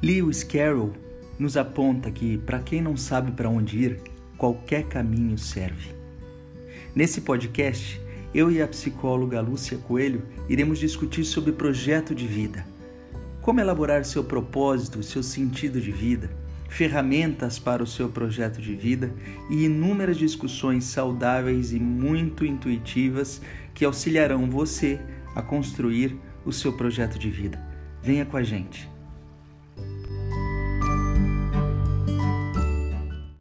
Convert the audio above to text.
Lewis Carroll nos aponta que, para quem não sabe para onde ir, qualquer caminho serve. Nesse podcast, eu e a psicóloga Lúcia Coelho iremos discutir sobre projeto de vida. Como elaborar seu propósito, seu sentido de vida, ferramentas para o seu projeto de vida e inúmeras discussões saudáveis e muito intuitivas que auxiliarão você a construir o seu projeto de vida. Venha com a gente.